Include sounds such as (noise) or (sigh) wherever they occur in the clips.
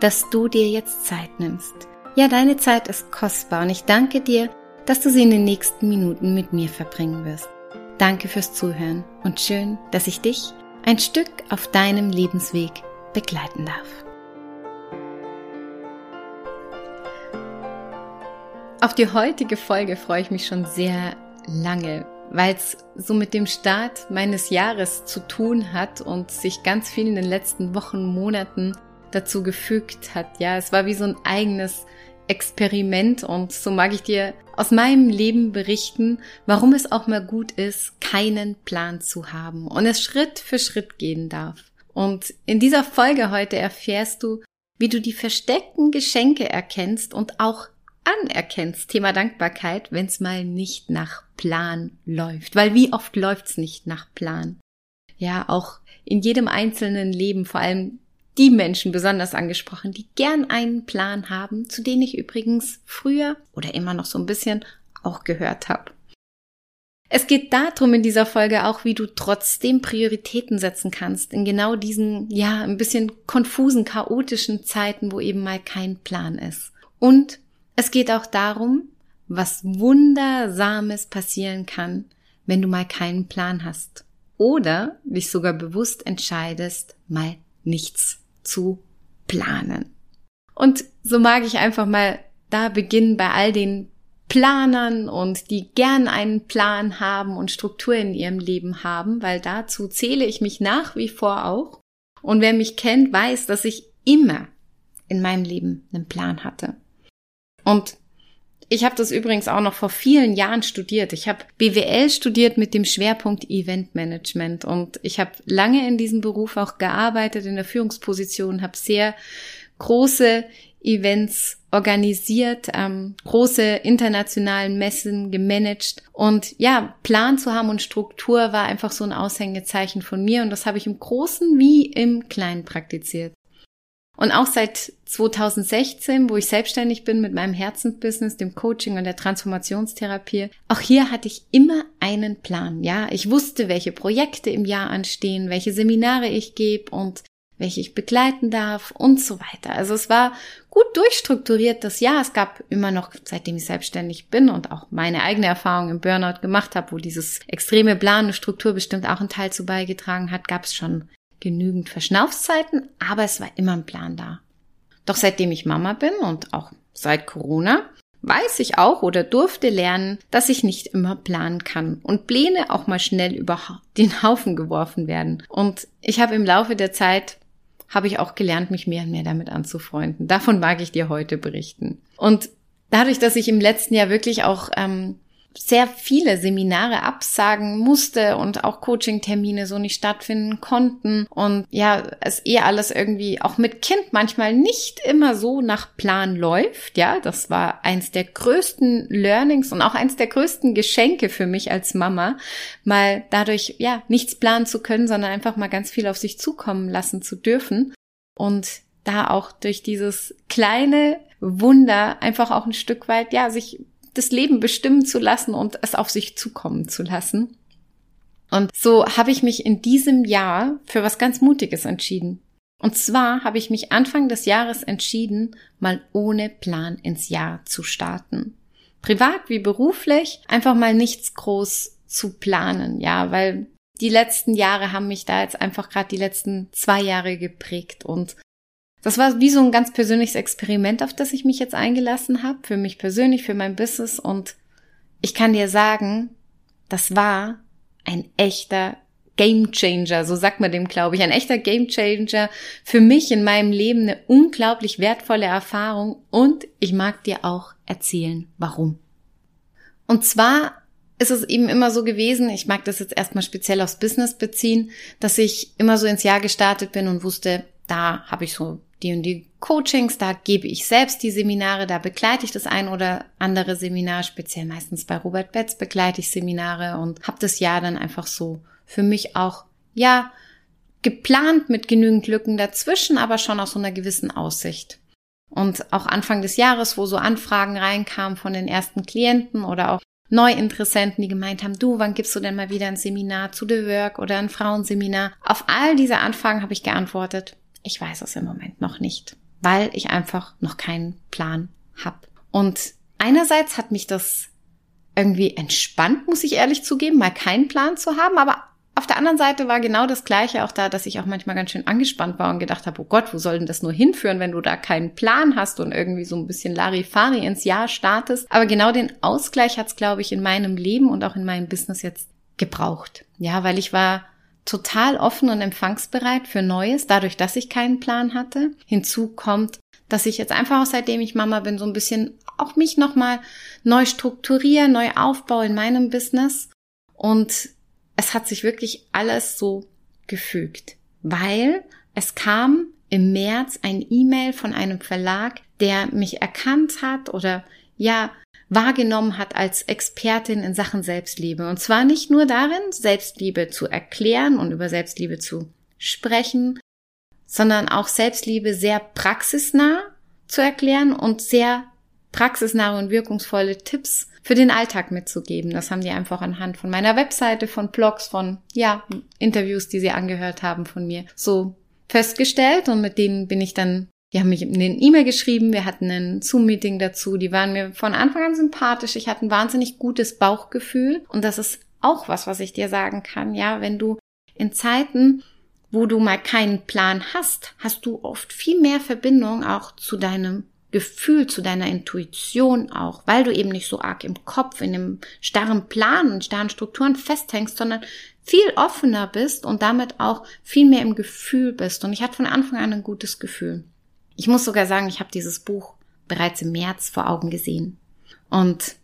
dass du dir jetzt Zeit nimmst. Ja, deine Zeit ist kostbar und ich danke dir, dass du sie in den nächsten Minuten mit mir verbringen wirst. Danke fürs Zuhören und schön, dass ich dich ein Stück auf deinem Lebensweg begleiten darf. Auf die heutige Folge freue ich mich schon sehr lange, weil es so mit dem Start meines Jahres zu tun hat und sich ganz viel in den letzten Wochen, Monaten dazu gefügt hat. Ja, es war wie so ein eigenes Experiment und so mag ich dir aus meinem Leben berichten, warum es auch mal gut ist, keinen Plan zu haben und es Schritt für Schritt gehen darf. Und in dieser Folge heute erfährst du, wie du die versteckten Geschenke erkennst und auch anerkennst, Thema Dankbarkeit, wenn es mal nicht nach Plan läuft. Weil wie oft läuft's nicht nach Plan? Ja, auch in jedem einzelnen Leben, vor allem die Menschen besonders angesprochen, die gern einen Plan haben, zu denen ich übrigens früher oder immer noch so ein bisschen auch gehört habe. Es geht darum in dieser Folge auch, wie du trotzdem Prioritäten setzen kannst in genau diesen, ja, ein bisschen konfusen, chaotischen Zeiten, wo eben mal kein Plan ist. Und es geht auch darum, was Wundersames passieren kann, wenn du mal keinen Plan hast. Oder dich sogar bewusst entscheidest, mal nichts zu planen. Und so mag ich einfach mal da beginnen bei all den Planern und die gern einen Plan haben und Struktur in ihrem Leben haben, weil dazu zähle ich mich nach wie vor auch. Und wer mich kennt, weiß, dass ich immer in meinem Leben einen Plan hatte. Und ich habe das übrigens auch noch vor vielen Jahren studiert. Ich habe BWL studiert mit dem Schwerpunkt Eventmanagement und ich habe lange in diesem Beruf auch gearbeitet in der Führungsposition, habe sehr große Events organisiert, ähm, große internationalen Messen gemanagt und ja, Plan zu haben und Struktur war einfach so ein Aushängezeichen von mir und das habe ich im Großen wie im Kleinen praktiziert. Und auch seit 2016, wo ich selbstständig bin mit meinem Herzensbusiness, dem Coaching und der Transformationstherapie, auch hier hatte ich immer einen Plan. Ja, ich wusste, welche Projekte im Jahr anstehen, welche Seminare ich gebe und welche ich begleiten darf und so weiter. Also es war gut durchstrukturiert das Jahr. Es gab immer noch, seitdem ich selbstständig bin und auch meine eigene Erfahrung im Burnout gemacht habe, wo dieses extreme Plan und Struktur bestimmt auch einen Teil zu beigetragen hat, gab es schon genügend Verschnaufszeiten, aber es war immer ein Plan da. Doch seitdem ich Mama bin und auch seit Corona, weiß ich auch oder durfte lernen, dass ich nicht immer planen kann und Pläne auch mal schnell über den Haufen geworfen werden. Und ich habe im Laufe der Zeit habe ich auch gelernt, mich mehr und mehr damit anzufreunden. Davon mag ich dir heute berichten. Und dadurch, dass ich im letzten Jahr wirklich auch ähm, sehr viele Seminare absagen musste und auch Coaching-Termine so nicht stattfinden konnten und ja, es eh alles irgendwie auch mit Kind manchmal nicht immer so nach Plan läuft. Ja, das war eins der größten Learnings und auch eins der größten Geschenke für mich als Mama, mal dadurch ja nichts planen zu können, sondern einfach mal ganz viel auf sich zukommen lassen zu dürfen und da auch durch dieses kleine Wunder einfach auch ein Stück weit, ja, sich das Leben bestimmen zu lassen und es auf sich zukommen zu lassen. Und so habe ich mich in diesem Jahr für was ganz Mutiges entschieden. Und zwar habe ich mich Anfang des Jahres entschieden, mal ohne Plan ins Jahr zu starten. Privat wie beruflich, einfach mal nichts groß zu planen, ja, weil die letzten Jahre haben mich da jetzt einfach gerade die letzten zwei Jahre geprägt und das war wie so ein ganz persönliches Experiment, auf das ich mich jetzt eingelassen habe, für mich persönlich, für mein Business. Und ich kann dir sagen, das war ein echter Game Changer, so sagt man dem, glaube ich, ein echter Game Changer für mich in meinem Leben, eine unglaublich wertvolle Erfahrung und ich mag dir auch erzählen, warum. Und zwar ist es eben immer so gewesen, ich mag das jetzt erstmal speziell aufs Business beziehen, dass ich immer so ins Jahr gestartet bin und wusste, da habe ich so die und die Coachings, da gebe ich selbst die Seminare, da begleite ich das ein oder andere Seminar, speziell meistens bei Robert Betz begleite ich Seminare und habe das Jahr dann einfach so für mich auch, ja, geplant mit genügend Lücken dazwischen, aber schon aus so einer gewissen Aussicht. Und auch Anfang des Jahres, wo so Anfragen reinkamen von den ersten Klienten oder auch Neuinteressenten, die gemeint haben, du, wann gibst du denn mal wieder ein Seminar zu The Work oder ein Frauenseminar? Auf all diese Anfragen habe ich geantwortet, ich weiß es im Moment noch nicht, weil ich einfach noch keinen Plan habe. Und einerseits hat mich das irgendwie entspannt, muss ich ehrlich zugeben, mal keinen Plan zu haben, aber auf der anderen Seite war genau das Gleiche auch da, dass ich auch manchmal ganz schön angespannt war und gedacht habe, oh Gott, wo soll denn das nur hinführen, wenn du da keinen Plan hast und irgendwie so ein bisschen Larifari ins Jahr startest. Aber genau den Ausgleich hat es, glaube ich, in meinem Leben und auch in meinem Business jetzt gebraucht. Ja, weil ich war total offen und empfangsbereit für Neues, dadurch, dass ich keinen Plan hatte. Hinzu kommt, dass ich jetzt einfach auch seitdem ich Mama bin, so ein bisschen auch mich nochmal neu strukturiere, neu aufbaue in meinem Business. Und es hat sich wirklich alles so gefügt, weil es kam im März ein E-Mail von einem Verlag, der mich erkannt hat oder ja wahrgenommen hat als Expertin in Sachen Selbstliebe. Und zwar nicht nur darin, Selbstliebe zu erklären und über Selbstliebe zu sprechen, sondern auch Selbstliebe sehr praxisnah zu erklären und sehr praxisnahe und wirkungsvolle Tipps für den Alltag mitzugeben. Das haben die einfach anhand von meiner Webseite, von Blogs, von, ja, Interviews, die sie angehört haben von mir, so festgestellt und mit denen bin ich dann die haben mich eine E-Mail geschrieben, wir hatten ein Zoom-Meeting dazu, die waren mir von Anfang an sympathisch, ich hatte ein wahnsinnig gutes Bauchgefühl und das ist auch was, was ich dir sagen kann, ja, wenn du in Zeiten, wo du mal keinen Plan hast, hast du oft viel mehr Verbindung auch zu deinem Gefühl, zu deiner Intuition auch, weil du eben nicht so arg im Kopf, in dem starren Plan und starren Strukturen festhängst, sondern viel offener bist und damit auch viel mehr im Gefühl bist. Und ich hatte von Anfang an ein gutes Gefühl. Ich muss sogar sagen, ich habe dieses Buch bereits im März vor Augen gesehen. Und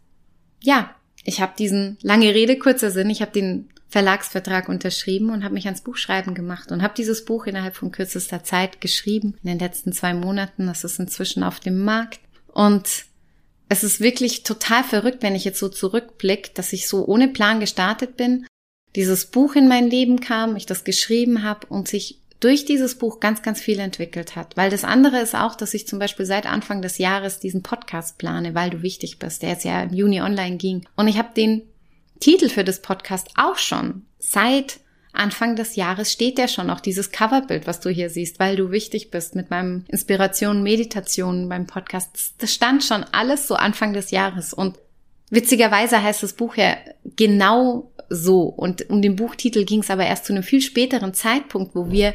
ja, ich habe diesen lange Rede, kurzer Sinn, ich habe den Verlagsvertrag unterschrieben und habe mich ans Buchschreiben gemacht und habe dieses Buch innerhalb von kürzester Zeit geschrieben, in den letzten zwei Monaten. Das ist inzwischen auf dem Markt. Und es ist wirklich total verrückt, wenn ich jetzt so zurückblicke, dass ich so ohne Plan gestartet bin, dieses Buch in mein Leben kam, ich das geschrieben habe und sich durch dieses Buch ganz, ganz viel entwickelt hat. Weil das andere ist auch, dass ich zum Beispiel seit Anfang des Jahres diesen Podcast plane, weil du wichtig bist, der jetzt ja im Juni online ging. Und ich habe den Titel für das Podcast auch schon. Seit Anfang des Jahres steht der schon, auch dieses Coverbild, was du hier siehst, weil du wichtig bist mit meinem Inspiration, Meditation beim Podcast. Das stand schon alles so Anfang des Jahres. Und witzigerweise heißt das Buch ja genau so. Und um den Buchtitel ging es aber erst zu einem viel späteren Zeitpunkt, wo wir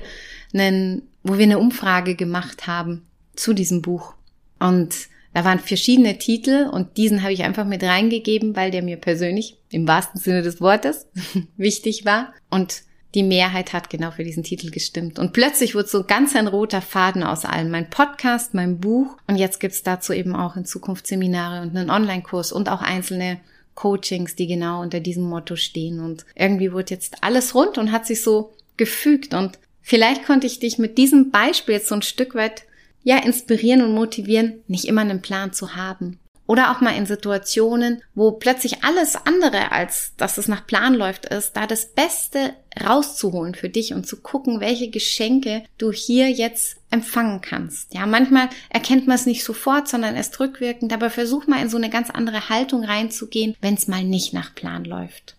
einen, wo wir eine Umfrage gemacht haben zu diesem Buch. Und da waren verschiedene Titel und diesen habe ich einfach mit reingegeben, weil der mir persönlich im wahrsten Sinne des Wortes (laughs) wichtig war. Und die Mehrheit hat genau für diesen Titel gestimmt. Und plötzlich wurde so ganz ein roter Faden aus allem. Mein Podcast, mein Buch. Und jetzt gibt's dazu eben auch in Zukunft Seminare und einen Online-Kurs und auch einzelne Coachings, die genau unter diesem Motto stehen. Und irgendwie wurde jetzt alles rund und hat sich so gefügt. Und vielleicht konnte ich dich mit diesem Beispiel jetzt so ein Stück weit ja, inspirieren und motivieren, nicht immer einen Plan zu haben. Oder auch mal in Situationen, wo plötzlich alles andere, als dass es nach Plan läuft, ist, da das Beste rauszuholen für dich und zu gucken, welche Geschenke du hier jetzt empfangen kannst. Ja, manchmal erkennt man es nicht sofort, sondern erst rückwirkend, aber versuch mal in so eine ganz andere Haltung reinzugehen, wenn es mal nicht nach Plan läuft.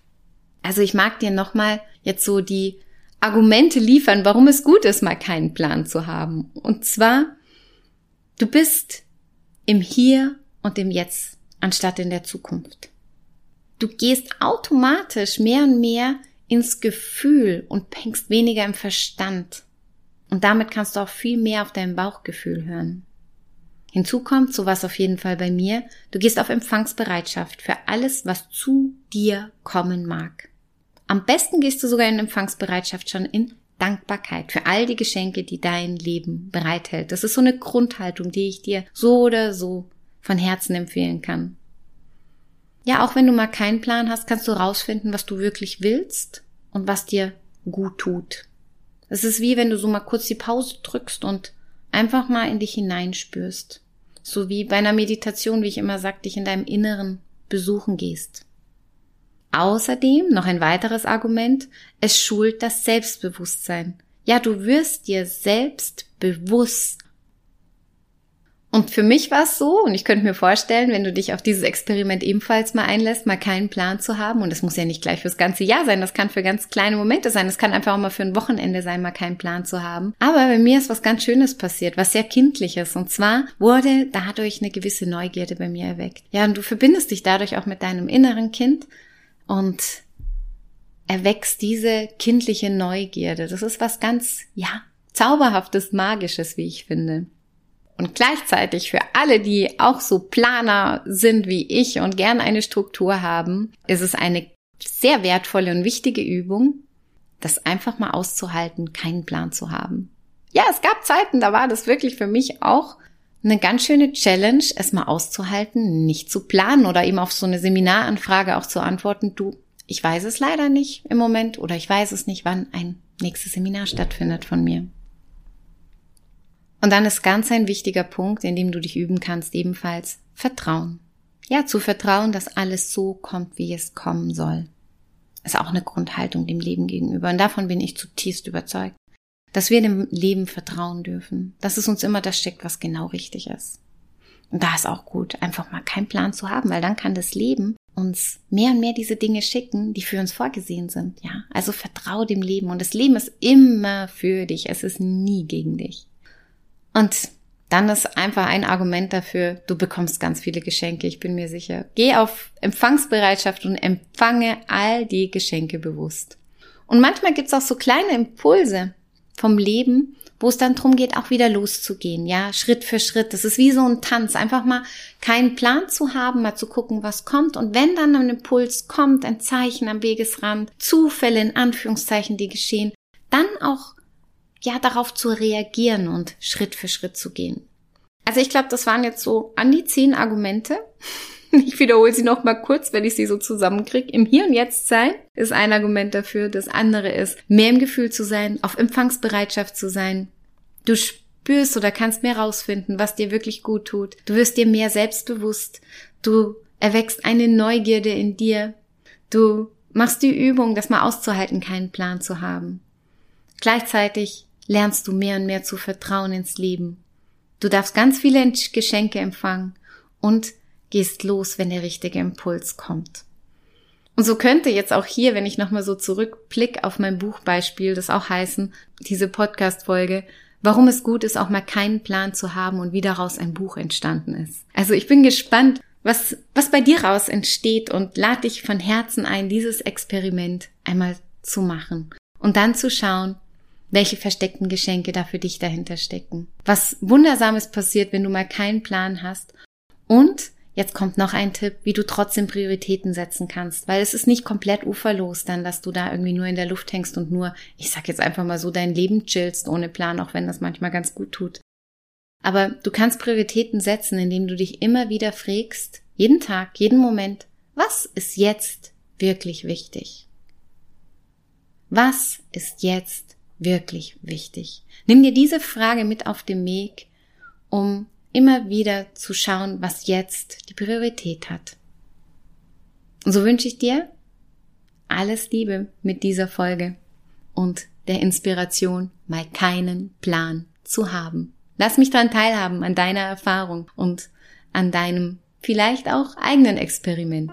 Also ich mag dir nochmal jetzt so die Argumente liefern, warum es gut ist, mal keinen Plan zu haben. Und zwar, Du bist im Hier und im Jetzt anstatt in der Zukunft. Du gehst automatisch mehr und mehr ins Gefühl und hängst weniger im Verstand. Und damit kannst du auch viel mehr auf dein Bauchgefühl hören. Hinzu kommt, so was auf jeden Fall bei mir, du gehst auf Empfangsbereitschaft für alles, was zu dir kommen mag. Am besten gehst du sogar in Empfangsbereitschaft schon in Dankbarkeit für all die Geschenke, die dein Leben bereithält. Das ist so eine Grundhaltung, die ich dir so oder so von Herzen empfehlen kann. Ja, auch wenn du mal keinen Plan hast, kannst du rausfinden, was du wirklich willst und was dir gut tut. Es ist wie wenn du so mal kurz die Pause drückst und einfach mal in dich hineinspürst. So wie bei einer Meditation, wie ich immer sage, dich in deinem Inneren besuchen gehst. Außerdem noch ein weiteres Argument, es schult das Selbstbewusstsein. Ja, du wirst dir selbst bewusst, und für mich war es so, und ich könnte mir vorstellen, wenn du dich auf dieses Experiment ebenfalls mal einlässt, mal keinen Plan zu haben, und das muss ja nicht gleich fürs ganze Jahr sein, das kann für ganz kleine Momente sein, das kann einfach auch mal für ein Wochenende sein, mal keinen Plan zu haben. Aber bei mir ist was ganz Schönes passiert, was sehr kindliches, und zwar wurde dadurch eine gewisse Neugierde bei mir erweckt. Ja, und du verbindest dich dadurch auch mit deinem inneren Kind und erweckst diese kindliche Neugierde. Das ist was ganz, ja, zauberhaftes, magisches, wie ich finde. Und gleichzeitig für alle, die auch so Planer sind wie ich und gern eine Struktur haben, ist es eine sehr wertvolle und wichtige Übung, das einfach mal auszuhalten, keinen Plan zu haben. Ja, es gab Zeiten, da war das wirklich für mich auch eine ganz schöne Challenge, es mal auszuhalten, nicht zu planen oder eben auf so eine Seminaranfrage auch zu antworten, du, ich weiß es leider nicht im Moment oder ich weiß es nicht, wann ein nächstes Seminar stattfindet von mir. Und dann ist ganz ein wichtiger Punkt, in dem du dich üben kannst, ebenfalls Vertrauen. Ja, zu vertrauen, dass alles so kommt, wie es kommen soll. Ist auch eine Grundhaltung dem Leben gegenüber. Und davon bin ich zutiefst überzeugt. Dass wir dem Leben vertrauen dürfen. Dass es uns immer das steckt, was genau richtig ist. Und da ist auch gut, einfach mal keinen Plan zu haben, weil dann kann das Leben uns mehr und mehr diese Dinge schicken, die für uns vorgesehen sind. Ja, also vertrau dem Leben. Und das Leben ist immer für dich. Es ist nie gegen dich. Und dann ist einfach ein Argument dafür, du bekommst ganz viele Geschenke, ich bin mir sicher. Geh auf Empfangsbereitschaft und empfange all die Geschenke bewusst. Und manchmal gibt's auch so kleine Impulse vom Leben, wo es dann drum geht, auch wieder loszugehen, ja, Schritt für Schritt. Das ist wie so ein Tanz, einfach mal keinen Plan zu haben, mal zu gucken, was kommt. Und wenn dann ein Impuls kommt, ein Zeichen am Wegesrand, Zufälle in Anführungszeichen, die geschehen, dann auch ja darauf zu reagieren und Schritt für Schritt zu gehen. Also ich glaube, das waren jetzt so an die zehn Argumente. (laughs) Ich wiederhole sie noch mal kurz, wenn ich sie so zusammenkriege. Im Hier und Jetzt sein ist ein Argument dafür. Das andere ist, mehr im Gefühl zu sein, auf Empfangsbereitschaft zu sein. Du spürst oder kannst mehr rausfinden, was dir wirklich gut tut. Du wirst dir mehr selbstbewusst. Du erwächst eine Neugierde in dir. Du machst die Übung, das mal auszuhalten, keinen Plan zu haben. Gleichzeitig lernst du mehr und mehr zu vertrauen ins Leben. Du darfst ganz viele Geschenke empfangen und gehst los, wenn der richtige Impuls kommt. Und so könnte jetzt auch hier, wenn ich nochmal so zurückblick auf mein Buchbeispiel, das auch heißen, diese Podcast-Folge, warum es gut ist, auch mal keinen Plan zu haben und wie daraus ein Buch entstanden ist. Also ich bin gespannt, was, was bei dir raus entsteht und lade dich von Herzen ein, dieses Experiment einmal zu machen und dann zu schauen, welche versteckten Geschenke da für dich dahinter stecken. Was Wundersames passiert, wenn du mal keinen Plan hast. Und jetzt kommt noch ein Tipp, wie du trotzdem Prioritäten setzen kannst, weil es ist nicht komplett uferlos dann, dass du da irgendwie nur in der Luft hängst und nur, ich sag jetzt einfach mal so, dein Leben chillst ohne Plan, auch wenn das manchmal ganz gut tut. Aber du kannst Prioritäten setzen, indem du dich immer wieder fragst, jeden Tag, jeden Moment, was ist jetzt wirklich wichtig? Was ist jetzt wirklich wichtig? Nimm dir diese Frage mit auf den Weg, um immer wieder zu schauen, was jetzt die Priorität hat. Und so wünsche ich dir alles Liebe mit dieser Folge und der Inspiration, mal keinen Plan zu haben. Lass mich daran teilhaben, an deiner Erfahrung und an deinem vielleicht auch eigenen Experiment.